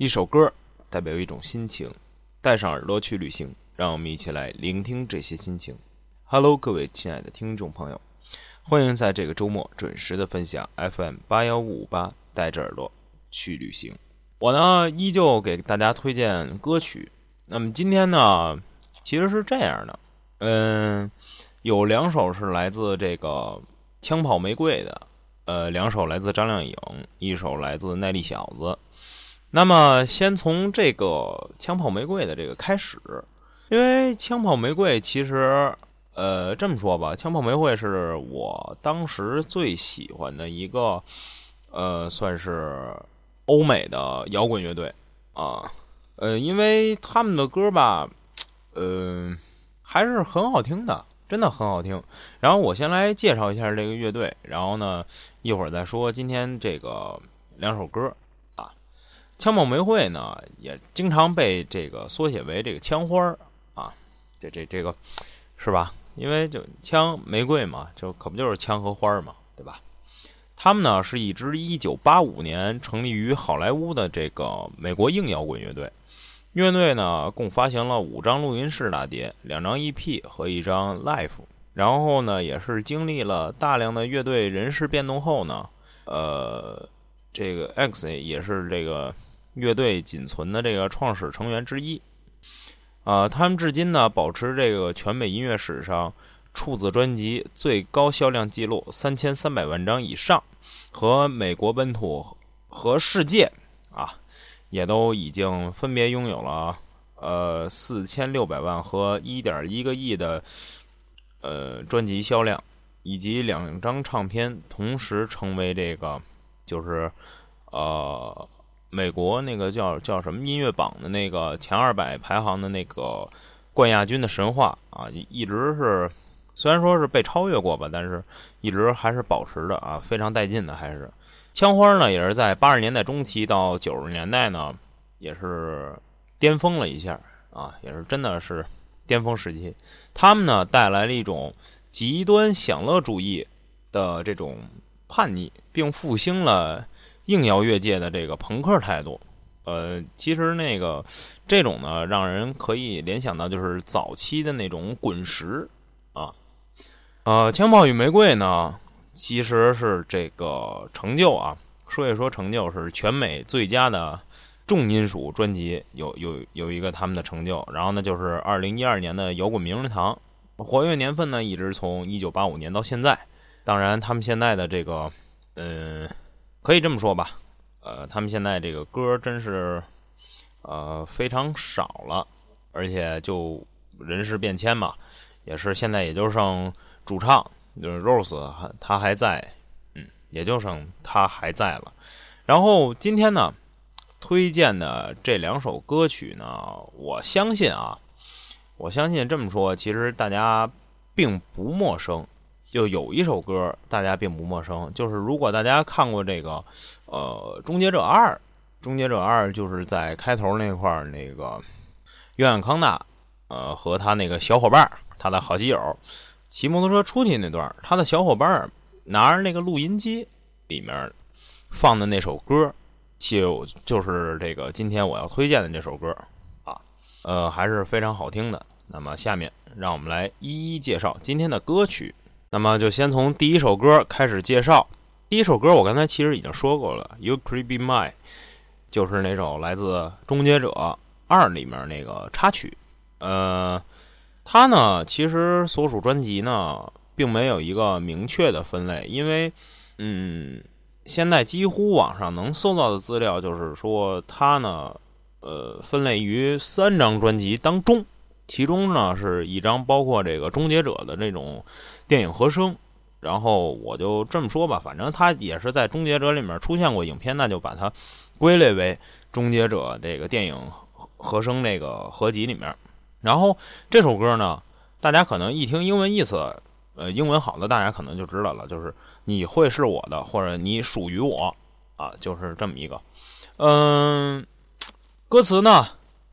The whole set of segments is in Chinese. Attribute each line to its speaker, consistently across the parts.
Speaker 1: 一首歌代表一种心情，带上耳朵去旅行，让我们一起来聆听这些心情。Hello，各位亲爱的听众朋友，欢迎在这个周末准时的分享 FM 八幺五五八，带着耳朵去旅行。我呢，依旧给大家推荐歌曲。那么今天呢，其实是这样的，嗯，有两首是来自这个枪炮玫瑰的。呃，两首来自张靓颖，一首来自耐力小子。那么，先从这个枪炮玫瑰的这个开始，因为枪炮玫瑰其实，呃，这么说吧，枪炮玫瑰是我当时最喜欢的一个，呃，算是欧美的摇滚乐队啊。呃，因为他们的歌吧，呃，还是很好听的。真的很好听，然后我先来介绍一下这个乐队，然后呢，一会儿再说今天这个两首歌。枪炮玫瑰呢，也经常被这个缩写为这个枪花儿啊，这这这个是吧？因为就枪玫瑰嘛，就可不就是枪和花嘛，对吧？他们呢是一支1985年成立于好莱坞的这个美国硬摇滚乐队。乐队呢，共发行了五张录音室大碟、两张 EP 和一张 Live。然后呢，也是经历了大量的乐队人事变动后呢，呃，这个 X 也是这个乐队仅存的这个创始成员之一。啊，他们至今呢，保持这个全美音乐史上处子专辑最高销量记录三千三百万张以上，和美国本土和世界啊。也都已经分别拥有了呃四千六百万和一点一个亿的呃专辑销量，以及两张唱片同时成为这个就是呃美国那个叫叫什么音乐榜的那个前二百排行的那个冠亚军的神话啊，一直是虽然说是被超越过吧，但是一直还是保持的啊，非常带劲的还是。枪花呢，也是在八十年代中期到九十年代呢，也是巅峰了一下啊，也是真的是巅峰时期。他们呢，带来了一种极端享乐主义的这种叛逆，并复兴了硬摇越界的这个朋克态度。呃，其实那个这种呢，让人可以联想到就是早期的那种滚石啊。呃，枪炮与玫瑰呢。其实是这个成就啊，说一说成就是全美最佳的重金属专辑，有有有一个他们的成就。然后呢，就是二零一二年的摇滚名人堂，活跃年份呢一直从一九八五年到现在。当然，他们现在的这个，嗯，可以这么说吧，呃，他们现在这个歌真是呃非常少了，而且就人事变迁嘛，也是现在也就剩主唱。就是 Rose 还他还在，嗯，也就剩他还在了。然后今天呢，推荐的这两首歌曲呢，我相信啊，我相信这么说，其实大家并不陌生。就有一首歌大家并不陌生，就是如果大家看过这个呃《终结者二》，《终结者二》就是在开头那块儿，那个约翰康纳呃和他那个小伙伴，他的好基友。骑摩托车出去那段，他的小伙伴拿着那个录音机，里面放的那首歌，就就是这个今天我要推荐的这首歌啊，呃，还是非常好听的。那么下面让我们来一一介绍今天的歌曲。那么就先从第一首歌开始介绍。第一首歌我刚才其实已经说过了，《You Could Be Mine》，就是那首来自《终结者二》里面那个插曲，呃。他呢，其实所属专辑呢，并没有一个明确的分类，因为，嗯，现在几乎网上能搜到的资料就是说，他呢，呃，分类于三张专辑当中，其中呢是一张包括这个《终结者》的这种电影和声，然后我就这么说吧，反正他也是在《终结者》里面出现过影片，那就把它归类为《终结者》这个电影和声这个合集里面。然后这首歌呢，大家可能一听英文意思，呃，英文好的大家可能就知道了，就是你会是我的，或者你属于我，啊，就是这么一个。嗯，歌词呢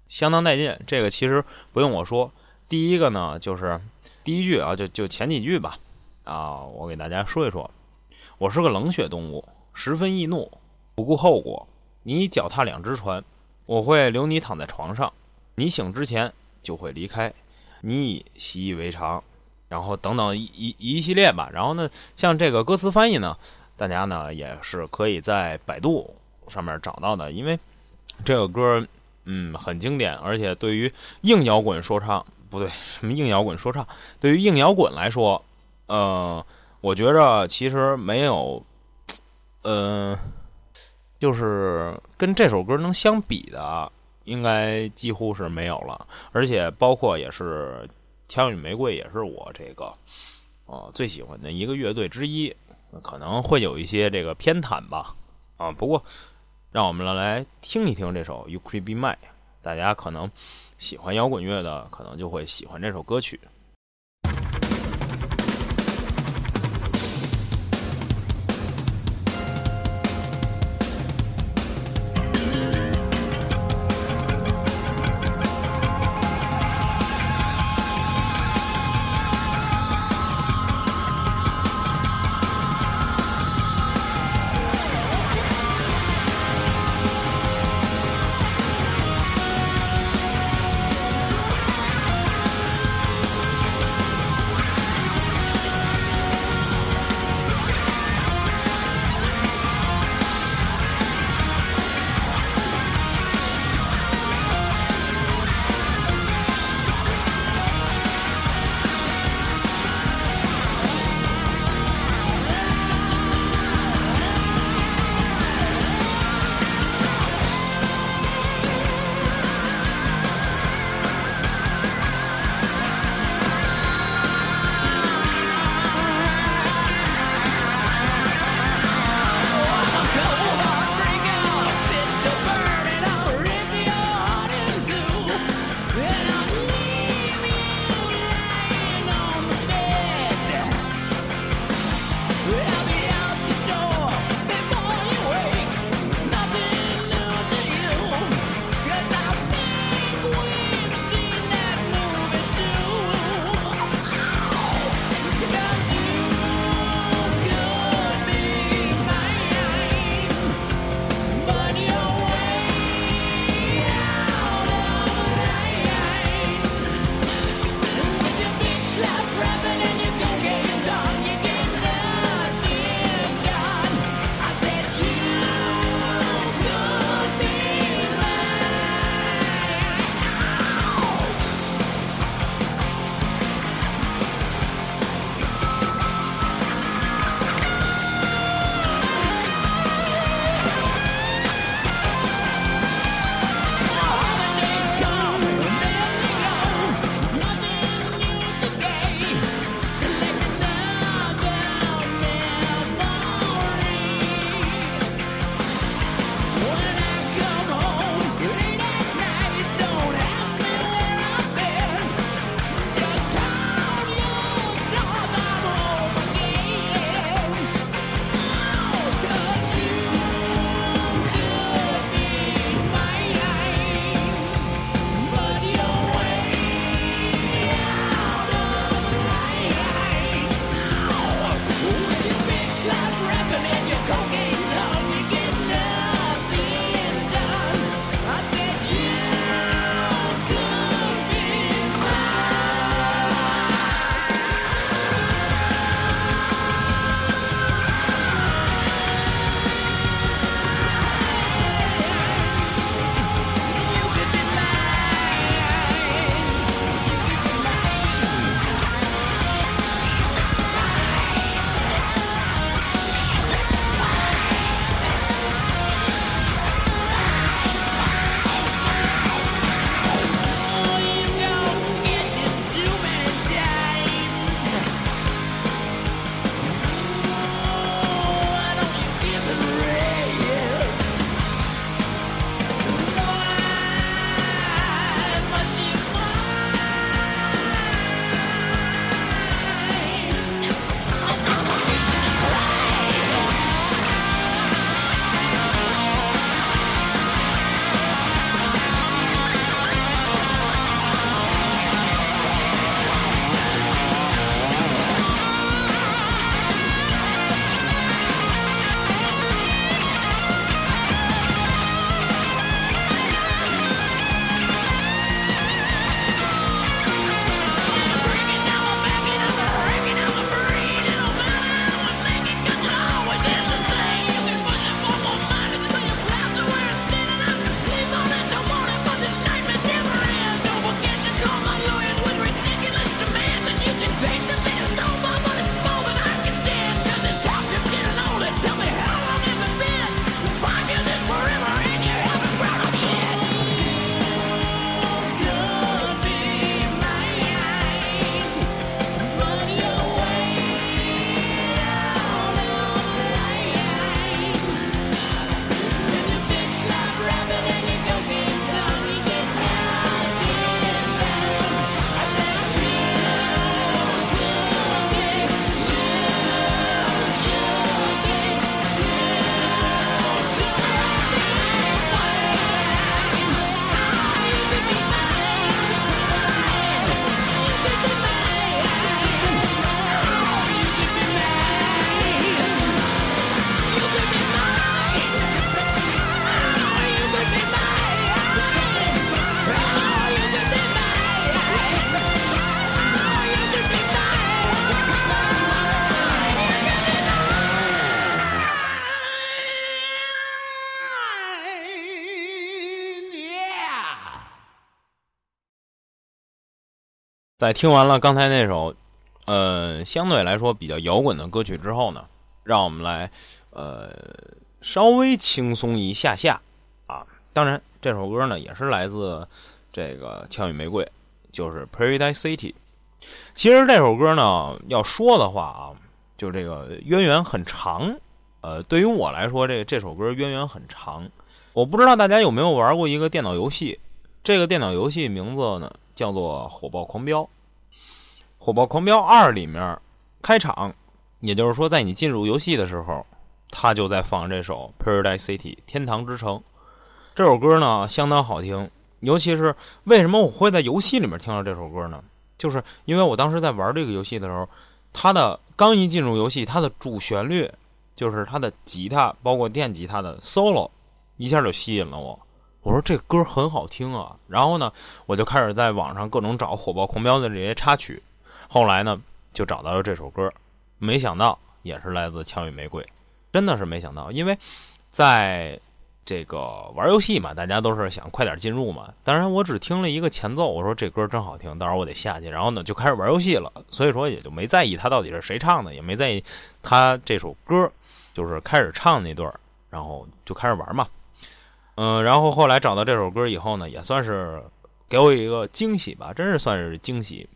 Speaker 1: 相当带劲，这个其实不用我说。第一个呢就是第一句啊，就就前几句吧，啊，我给大家说一说。我是个冷血动物，十分易怒，不顾后果。你脚踏两只船，我会留你躺在床上，你醒之前就会离开，你已习以为常，然后等等一一一系列吧。然后呢，像这个歌词翻译呢，大家呢也是可以在百度上面找到的，因为这个歌嗯很经典，而且对于硬摇滚说唱不对，什么硬摇滚说唱，对于硬摇滚来说，呃，我觉着其实没有，呃。就是跟这首歌能相比的，应该几乎是没有了。而且包括也是《枪与玫瑰》，也是我这个呃最喜欢的一个乐队之一。可能会有一些这个偏袒吧，啊，不过让我们来听一听这首《You Could Be Mine》。大家可能喜欢摇滚乐的，可能就会喜欢这首歌曲。在听完了刚才那首，呃，相对来说比较摇滚的歌曲之后呢，让我们来，呃，稍微轻松一下下啊。当然，这首歌呢也是来自这个《枪与玫瑰》，就是《Paradise City》。其实这首歌呢，要说的话啊，就这个渊源很长。呃，对于我来说，这这首歌渊源很长。我不知道大家有没有玩过一个电脑游戏，这个电脑游戏名字呢？叫做《火爆狂飙》，《火爆狂飙二》里面开场，也就是说，在你进入游戏的时候，他就在放这首《Paradise City》天堂之城。这首歌呢，相当好听。尤其是为什么我会在游戏里面听到这首歌呢？就是因为我当时在玩这个游戏的时候，它的刚一进入游戏，它的主旋律就是它的吉他，包括电吉他的 solo，一下就吸引了我。我说这歌很好听啊，然后呢，我就开始在网上各种找《火爆狂飙》的这些插曲，后来呢，就找到了这首歌，没想到也是来自《枪与玫瑰》，真的是没想到，因为在这个玩游戏嘛，大家都是想快点进入嘛。当然，我只听了一个前奏，我说这歌真好听，到时候我得下去，然后呢就开始玩游戏了，所以说也就没在意他到底是谁唱的，也没在意他这首歌就是开始唱那段，然后就开始玩嘛。嗯，然后后来找到这首歌以后呢，也算是给我一个惊喜吧，真是算是惊喜。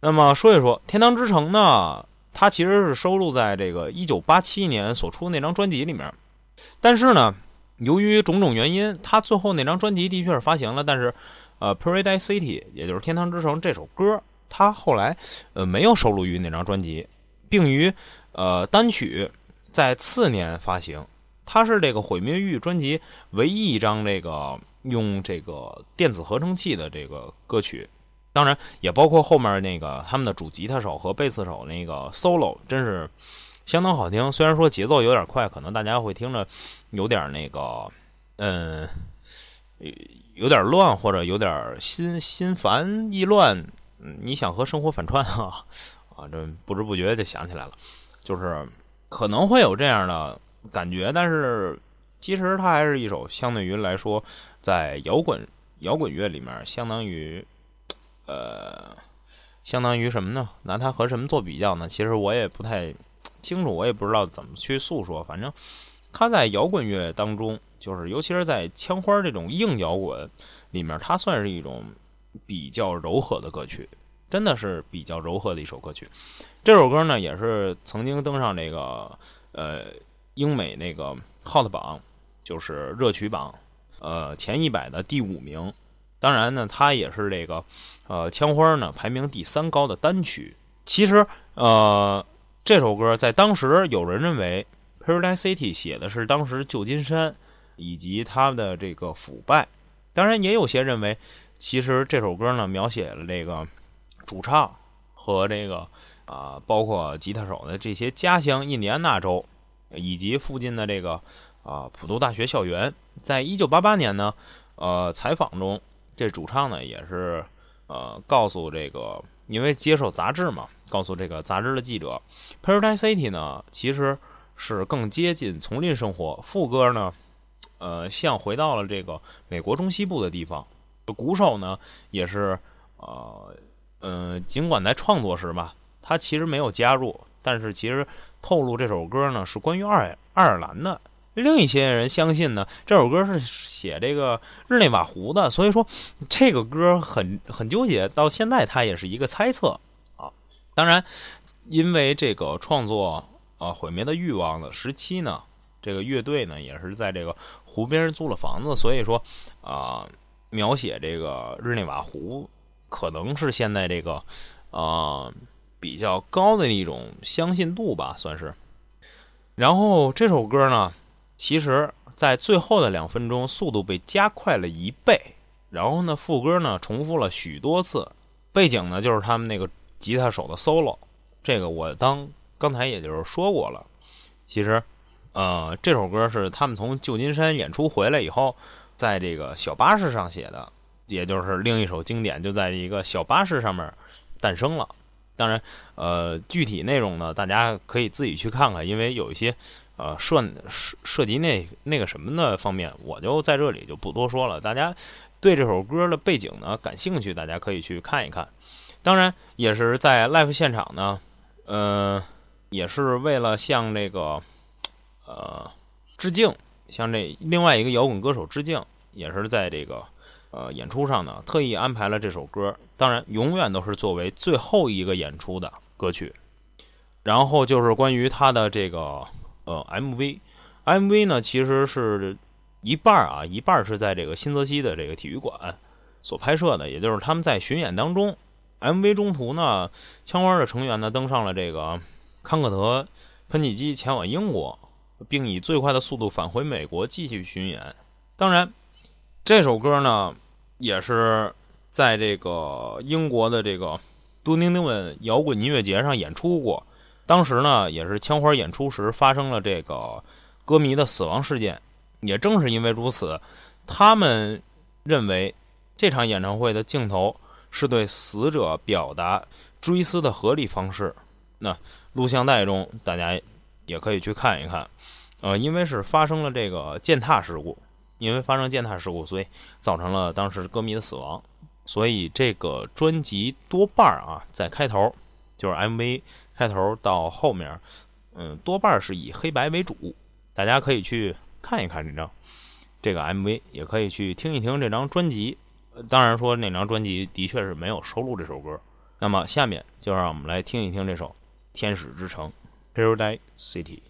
Speaker 1: 那么说一说《天堂之城》呢，它其实是收录在这个一九八七年所出的那张专辑里面，但是呢，由于种种原因，它最后那张专辑的确是发行了，但是呃，《Paradise City》也就是《天堂之城》这首歌，它后来呃没有收录于那张专辑，并于呃单曲在次年发行。它是这个《毁灭欲》专辑唯一一张这个用这个电子合成器的这个歌曲，当然也包括后面那个他们的主吉他手和贝斯手那个 solo，真是相当好听。虽然说节奏有点快，可能大家会听着有点那个，嗯，有点乱或者有点心心烦意乱。嗯你想和生活反串啊？啊，这不知不觉就想起来了，就是可能会有这样的。感觉，但是其实它还是一首相对于来说，在摇滚摇滚乐里面，相当于，呃，相当于什么呢？拿它和什么做比较呢？其实我也不太清楚，我也不知道怎么去诉说。反正它在摇滚乐当中，就是尤其是在枪花这种硬摇滚里面，它算是一种比较柔和的歌曲，真的是比较柔和的一首歌曲。这首歌呢，也是曾经登上这个呃。英美那个 Hot 榜就是热曲榜，呃前一百的第五名。当然呢，它也是这个呃枪花呢排名第三高的单曲。其实呃这首歌在当时有人认为《Paradise City》写的是当时旧金山以及它的这个腐败。当然也有些认为，其实这首歌呢描写了这个主唱和这个啊包括吉他手的这些家乡印第安纳州。以及附近的这个啊普渡大学校园，在一九八八年呢，呃，采访中，这主唱呢也是呃告诉这个，因为接受杂志嘛，告诉这个杂志的记者，Paradise City 呢其实是更接近丛林生活。副歌呢，呃，像回到了这个美国中西部的地方。鼓手呢也是呃嗯，尽管在创作时吧，他其实没有加入。但是其实透露这首歌呢是关于爱爱尔兰的，另一些人相信呢这首歌是写这个日内瓦湖的，所以说这个歌很很纠结，到现在它也是一个猜测啊。当然，因为这个创作啊毁灭的欲望的时期呢，这个乐队呢也是在这个湖边租了房子，所以说啊描写这个日内瓦湖可能是现在这个啊。比较高的一种相信度吧，算是。然后这首歌呢，其实在最后的两分钟，速度被加快了一倍。然后呢，副歌呢重复了许多次，背景呢就是他们那个吉他手的 solo。这个我当刚才也就是说过了。其实，呃，这首歌是他们从旧金山演出回来以后，在这个小巴士上写的，也就是另一首经典，就在一个小巴士上面诞生了。当然，呃，具体内容呢，大家可以自己去看看，因为有一些，呃，涉涉涉及那那个什么的方面，我就在这里就不多说了。大家对这首歌的背景呢感兴趣，大家可以去看一看。当然也是在 live 现场呢，呃，也是为了向这个呃致敬，向这另外一个摇滚歌手致敬，也是在这个呃演出上呢特意安排了这首歌。当然，永远都是作为最后一个演出的歌曲。然后就是关于他的这个呃 MV，MV 呢其实是一半啊，一半是在这个新泽西的这个体育馆所拍摄的，也就是他们在巡演当中，MV 中途呢，枪花的成员呢登上了这个康克德喷气机前往英国，并以最快的速度返回美国继续巡演。当然，这首歌呢也是在这个英国的这个多宁丁文摇滚音乐节上演出过。当时呢，也是枪花演出时发生了这个歌迷的死亡事件。也正是因为如此，他们认为这场演唱会的镜头是对死者表达追思的合理方式。那录像带中，大家也可以去看一看。呃，因为是发生了这个践踏事故，因为发生践踏事故，所以造成了当时歌迷的死亡。所以这个专辑多半啊，在开头就是 MV。开头到后面，嗯，多半是以黑白为主。大家可以去看一看这张这个 MV，也可以去听一听这张专辑。当然说那张专辑的确是没有收录这首歌。那么下面就让我们来听一听这首《天使之城》（Paradise City）。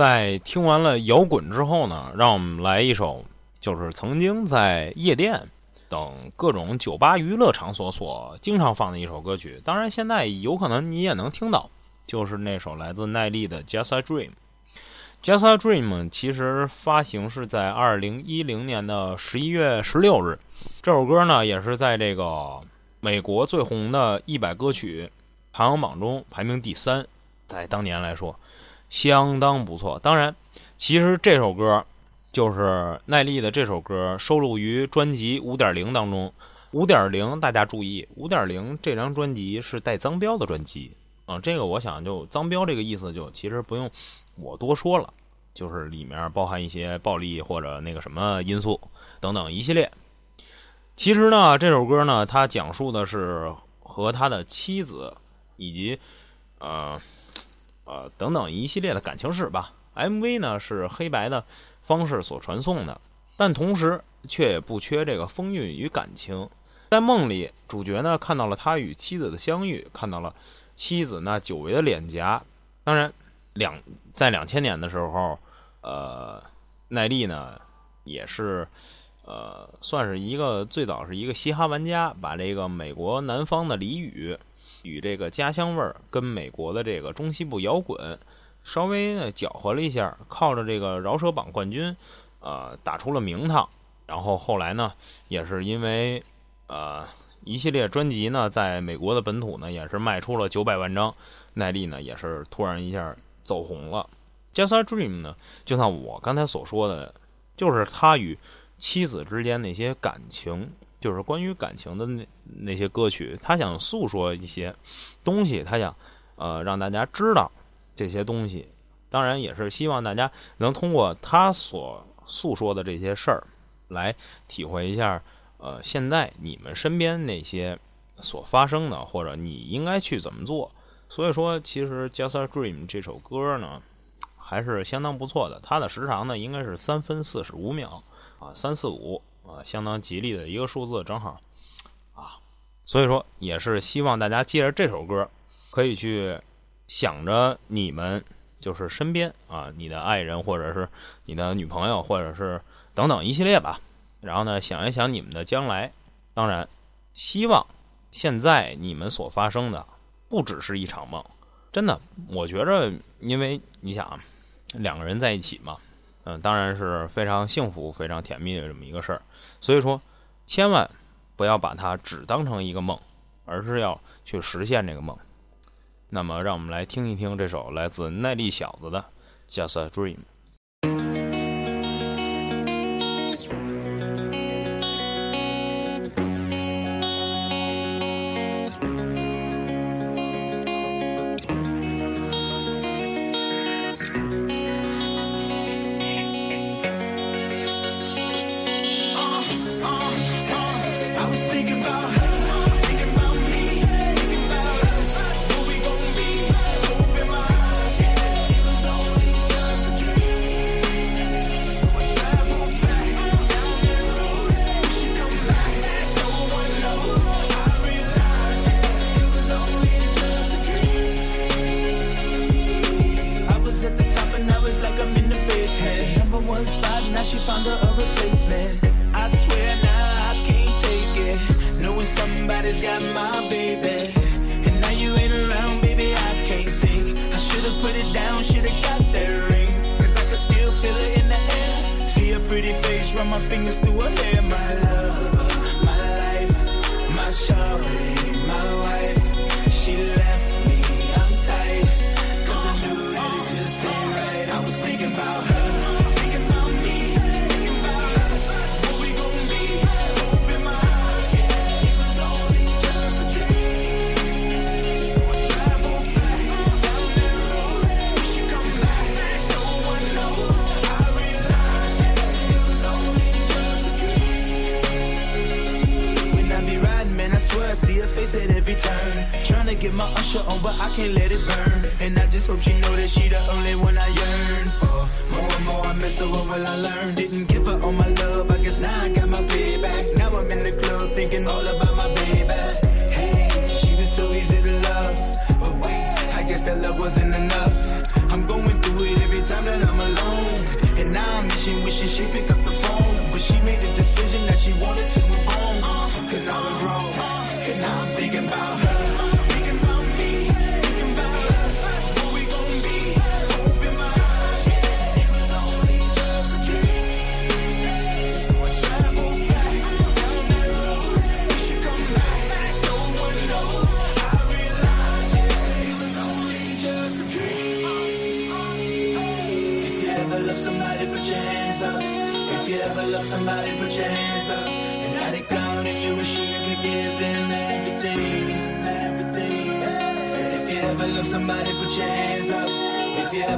Speaker 1: 在听完了摇滚之后呢，让我们来一首，就是曾经在夜店等各种酒吧娱乐场所所经常放的一首歌曲。当然，现在有可能你也能听到，就是那首来自耐力的《Just a Dream》。《Just a Dream》其实发行是在二零一零年的十一月十六日。这首歌呢，也是在这个美国最红的一百歌曲排行榜中排名第三，在当年来说相当不错。当然，其实这首歌就是耐力的这首歌收录于专辑《五点零》当中。五点零，大家注意，五点零这张专辑是带脏标的专辑啊。这个我想就脏标这个意思，就其实不用。我多说了，就是里面包含一些暴力或者那个什么因素等等一系列。其实呢，这首歌呢，它讲述的是和他的妻子以及呃呃等等一系列的感情史吧。MV 呢是黑白的方式所传送的，但同时却也不缺这个风韵与感情。在梦里，主角呢看到了他与妻子的相遇，看到了妻子那久违的脸颊。当然。两在两千年的时候，呃，耐力呢也是呃算是一个最早是一个嘻哈玩家，把这个美国南方的俚语与这个家乡味儿跟美国的这个中西部摇滚稍微呢搅和了一下，靠着这个饶舌榜冠军呃打出了名堂。然后后来呢，也是因为呃一系列专辑呢，在美国的本土呢也是卖出了九百万张，耐力呢也是突然一下。走红了，Just a Dream 呢？就像我刚才所说的，就是他与妻子之间那些感情，就是关于感情的那那些歌曲。他想诉说一些东西，他想呃让大家知道这些东西。当然，也是希望大家能通过他所诉说的这些事儿，来体会一下呃现在你们身边那些所发生的，或者你应该去怎么做。所以说，其实《Just a Dream》这首歌呢，还是相当不错的。它的时长呢，应该是三分四十五秒啊，三四五啊，相当吉利的一个数字，正好啊。所以说，也是希望大家借着这首歌，可以去想着你们就是身边啊，你的爱人，或者是你的女朋友，或者是等等一系列吧。然后呢，想一想你们的将来。当然，希望现在你们所发生的。不只是一场梦，真的，我觉着，因为你想，两个人在一起嘛，嗯，当然是非常幸福、非常甜蜜的这么一个事儿。所以说，千万不要把它只当成一个梦，而是要去实现这个梦。那么，让我们来听一听这首来自耐力小子的《Just a Dream》。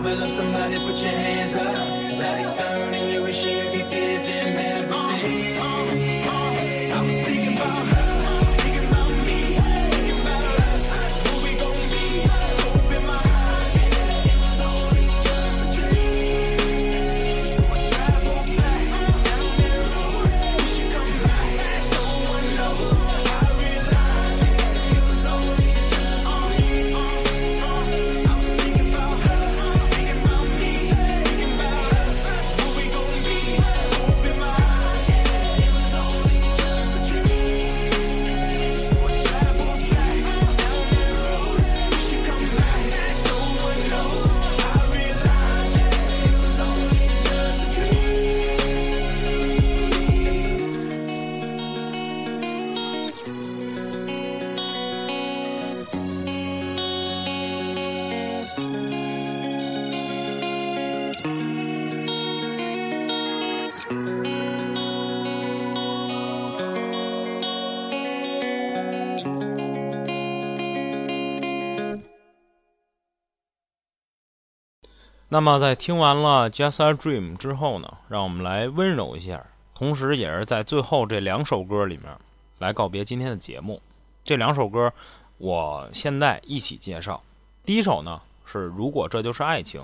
Speaker 2: love somebody, put your hands up. Like burning, you wish you
Speaker 1: 那么在听完了《Just a Dream》之后呢，让我们来温柔一下，同时也是在最后这两首歌里面来告别今天的节目。这两首歌我现在一起介绍。第一首呢是《如果这就是爱情》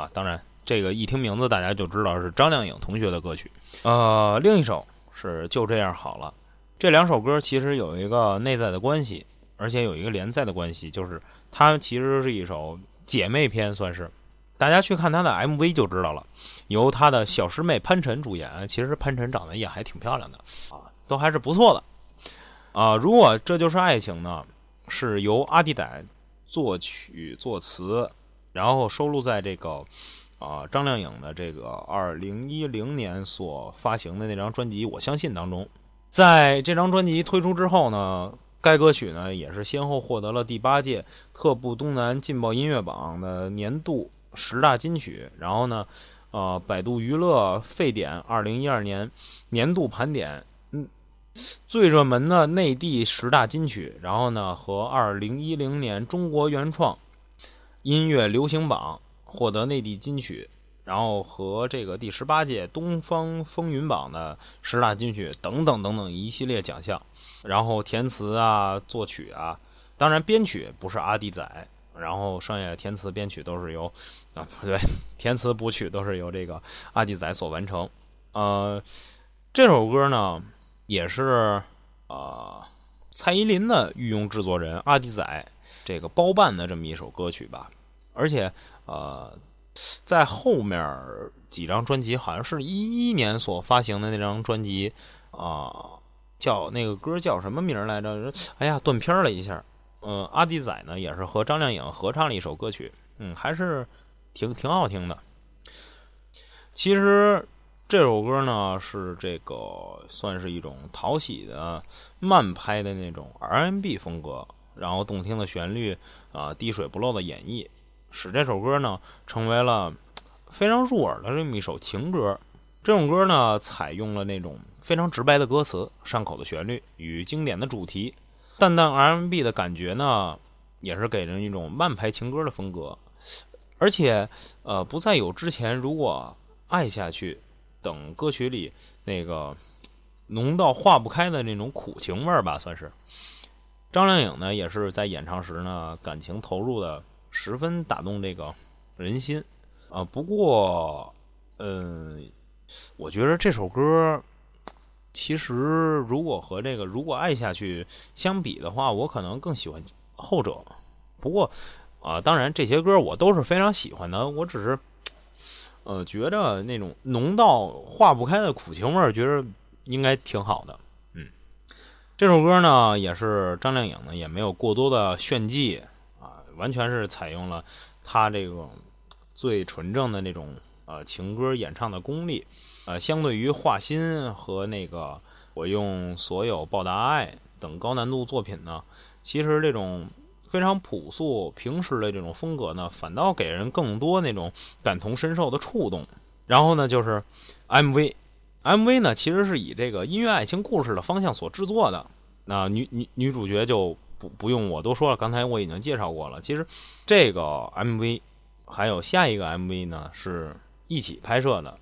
Speaker 1: 啊，当然这个一听名字大家就知道是张靓颖同学的歌曲。呃，另一首是《就这样好了》。这两首歌其实有一个内在的关系，而且有一个连载的关系，就是它其实是一首姐妹篇，算是。大家去看他的 MV 就知道了，由他的小师妹潘晨主演。其实潘晨长得也还挺漂亮的啊，都还是不错的啊。如果这就是爱情呢，是由阿弟仔作曲作词，然后收录在这个啊张靓颖的这个二零一零年所发行的那张专辑《我相信》当中。在这张专辑推出之后呢，该歌曲呢也是先后获得了第八届特步东南劲爆音乐榜的年度十大金曲，然后呢，呃，百度娱乐沸点二零一二年年度盘点，嗯，最热门的内地十大金曲，然后呢和二零一零年中国原创音乐流行榜获得内地金曲，然后和这个第十八届东方风云榜的十大金曲等等等等一系列奖项，然后填词啊、作曲啊，当然编曲不是阿弟仔。然后剩下的填词编曲都是由啊不对，填词补曲都是由这个阿弟仔所完成。呃，这首歌呢也是呃蔡依林的御用制作人阿弟仔这个包办的这么一首歌曲吧。而且呃在后面几张专辑，好像是一一年所发行的那张专辑啊、叫那个歌叫什么名来着？哎呀，断片儿了一下。呃，阿弟仔呢也是和张靓颖合唱了一首歌曲，嗯，还是挺挺好听的。其实这首歌呢是这个算是一种讨喜的慢拍的那种 R&B 风格，然后动听的旋律啊、滴水不漏的演绎，使这首歌呢成为了非常入耳的这么一首情歌。这种歌呢采用了那种非常直白的歌词、上口的旋律与经典的主题。淡淡 RMB 的感觉呢，也是给人一种慢拍情歌的风格，而且呃，不再有之前如果爱下去等歌曲里那个浓到化不开的那种苦情味儿吧，算是。张靓颖呢，也是在演唱时呢，感情投入的十分打动这个人心啊。不过，嗯，我觉得这首歌。其实，如果和这个“如果爱下去”相比的话，我可能更喜欢后者。不过，啊、当然这些歌我都是非常喜欢的。我只是，呃，觉着那种浓到化不开的苦情味儿，觉得应该挺好的。嗯，这首歌呢，也是张靓颖呢，也没有过多的炫技啊，完全是采用了她这种最纯正的那种呃情歌演唱的功力。呃，相对于画心和那个我用所有报答爱等高难度作品呢，其实这种非常朴素平实的这种风格呢，反倒给人更多那种感同身受的触动。然后呢，就是 MV MV 呢，其实是以这个音乐爱情故事的方向所制作的。那女女女主角就不不用我多说了，刚才我已经介绍过了。其实这个 MV 还有下一个 MV 呢，是一起拍摄的，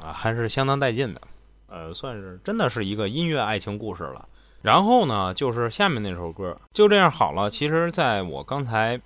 Speaker 1: 啊，还是相当带劲的。呃，算是真的是一个音乐爱情故事了。然后呢，就是下面那首歌，就这样好了。其实，在我刚才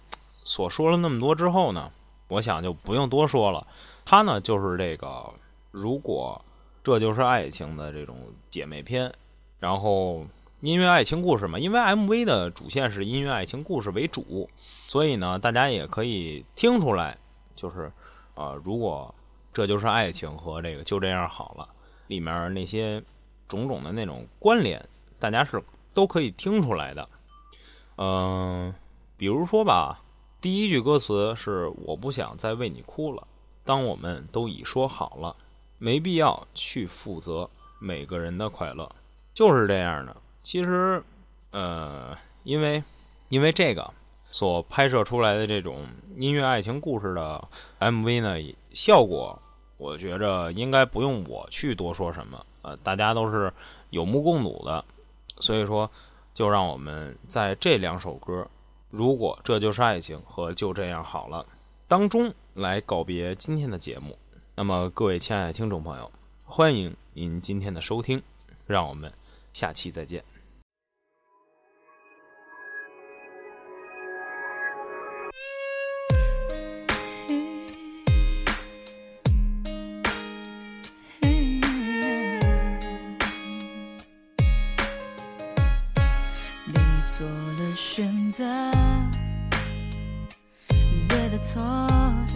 Speaker 1: 所说了那么多之后呢，我想就不用多说了。它呢，就是这个，如果这就是爱情的这种姐妹篇，然后音乐爱情故事嘛，因为 MV 的主线是音乐爱情故事为主，所以呢，大家也可以听出来，就是呃，如果这就是爱情和这个就这样好了里面那些种种的那种关联。大家是都可以听出来的，嗯，比如说吧，第一句歌词是“我不想再为你哭了”，当我们都已说好了，没必要去负责每个人的快乐，就是这样的。其实，呃，因为因为这个所拍摄出来的这种音乐爱情故事的 MV 呢，效果我觉着应该不用我去多说什么，呃，大家都是有目共睹的。所以说，就让我们在这两首歌，如果这就是爱情和就这样好了当中来告别今天的节目。那么，各位亲爱的听众朋友，欢迎您今天的收听，让我们下期再见。
Speaker 3: 的，对的错的，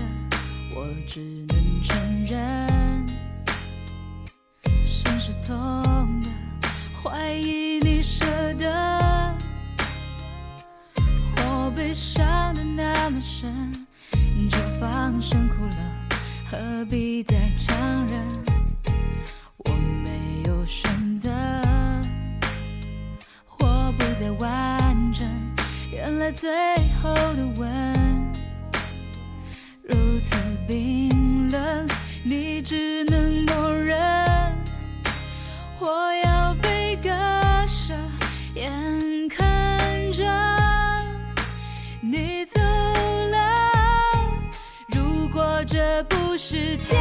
Speaker 3: 我只能承认。心是痛的，怀疑你舍得。我悲伤的那么深，就放声哭了，何必再强忍？我没有选择，我不再完。最后的吻。如此冰冷，你只能默认。我要被割舍，眼看着你走了。如果这不是结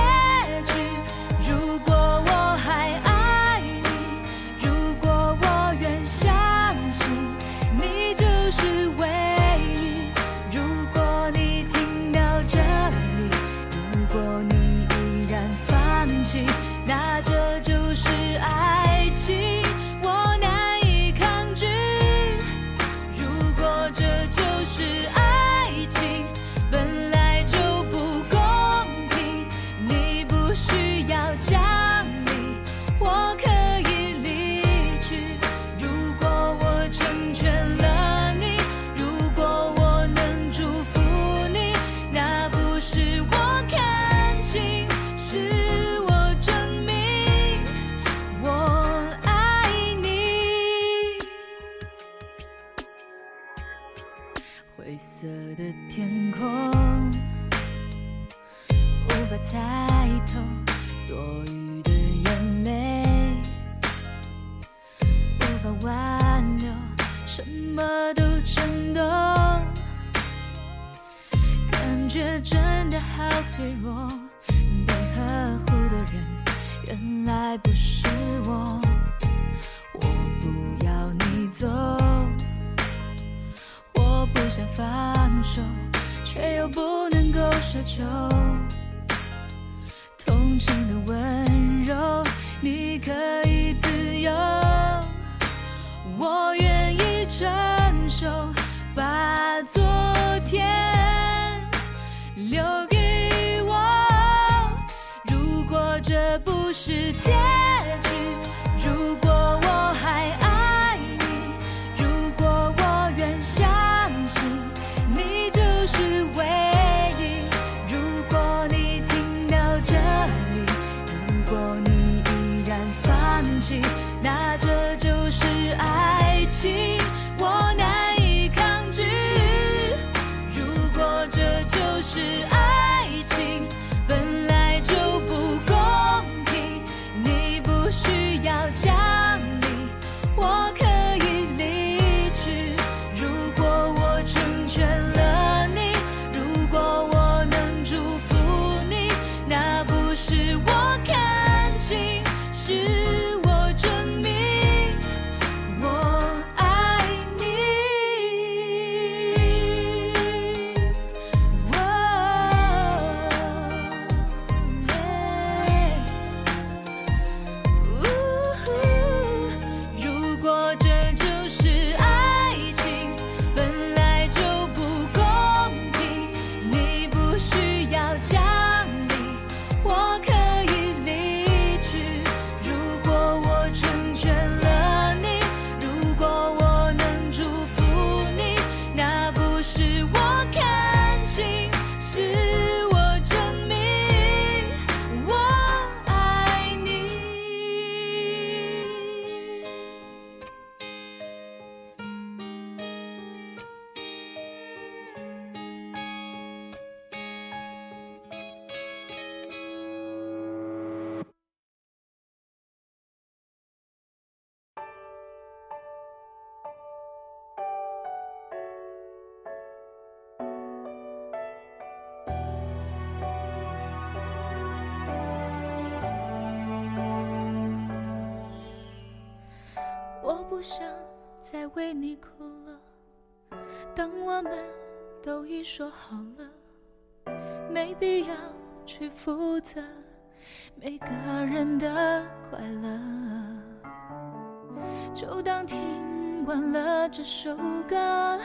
Speaker 3: 不想再为你哭了。当我们都已说好了，没必要去负责每个人的快乐。就当听完了这首歌，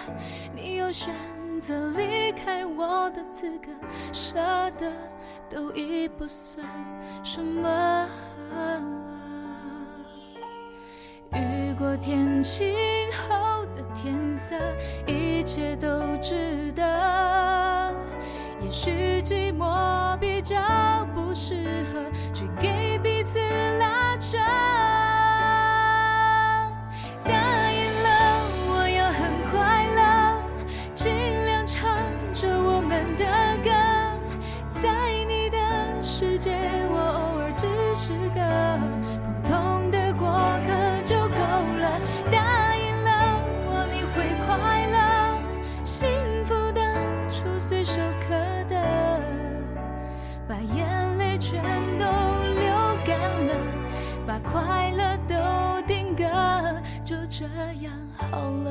Speaker 3: 你有选择离开我的资格，舍得都已不算什么。雨过天晴后的天色，一切都值得。也许寂寞比较不适合去给彼此拉扯。答应了，我要很快乐，尽量唱着我们的歌。在你的世界，我偶尔只是个这样好了。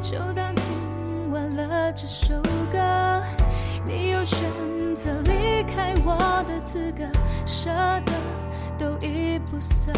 Speaker 3: 就当听完了这首歌，你有选择离开我的资格，舍得都已不算